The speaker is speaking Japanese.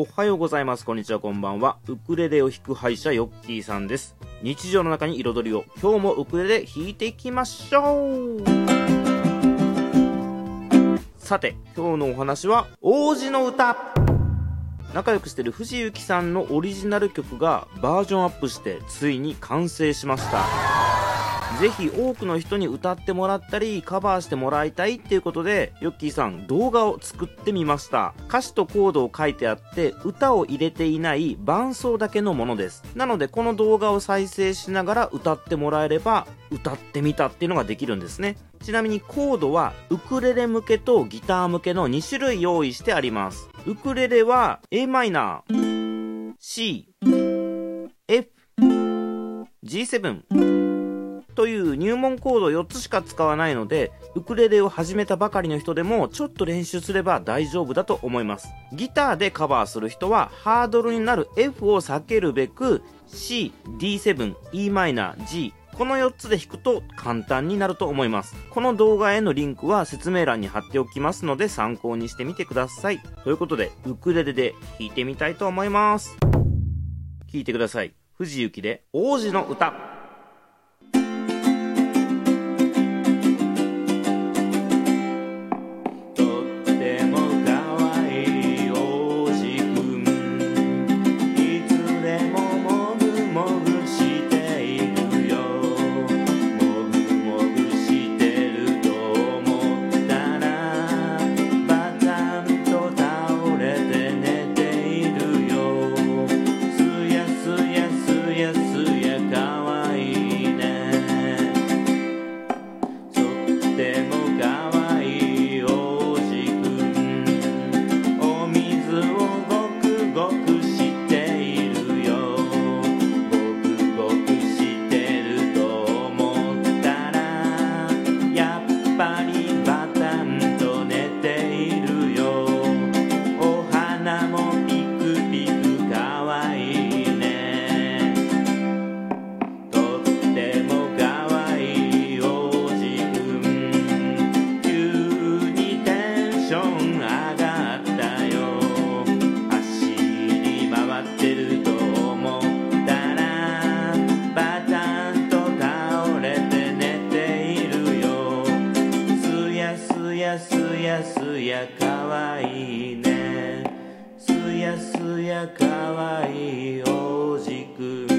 おはようございます。こんにちは、こんばんは。ウクレレを弾く歯医者、ヨッキーさんです。日常の中に彩りを、今日もウクレレ弾いていきましょうさて、今日のお話は、王子の歌仲良くしてる藤幸さんのオリジナル曲がバージョンアップしてついに完成しました。ぜひ多くの人に歌ってもらったりカバーしてもらいたいっていうことでヨッキーさん動画を作ってみました。歌詞とコードを書いてあって歌を入れていない伴奏だけのものです。なのでこの動画を再生しながら歌ってもらえれば歌ってみたっていうのができるんですね。ちなみにコードはウクレレ向けとギター向けの2種類用意してあります。ウクレレは a マイナー C F G7 という入門コード4つしか使わないので、ウクレレを始めたばかりの人でもちょっと練習すれば大丈夫だと思います。ギターでカバーする人はハードルになる F を避けるべく C、D7、e マイナー、G この4つで弾くと簡単になると思います。この動画へのリンクは説明欄に貼っておきますので参考にしてみてください。ということで、ウクレレで弾いてみたいと思います。聴いてください。藤幸で王子の歌。やすやすやかわいいね。すやすやかわいい王子くん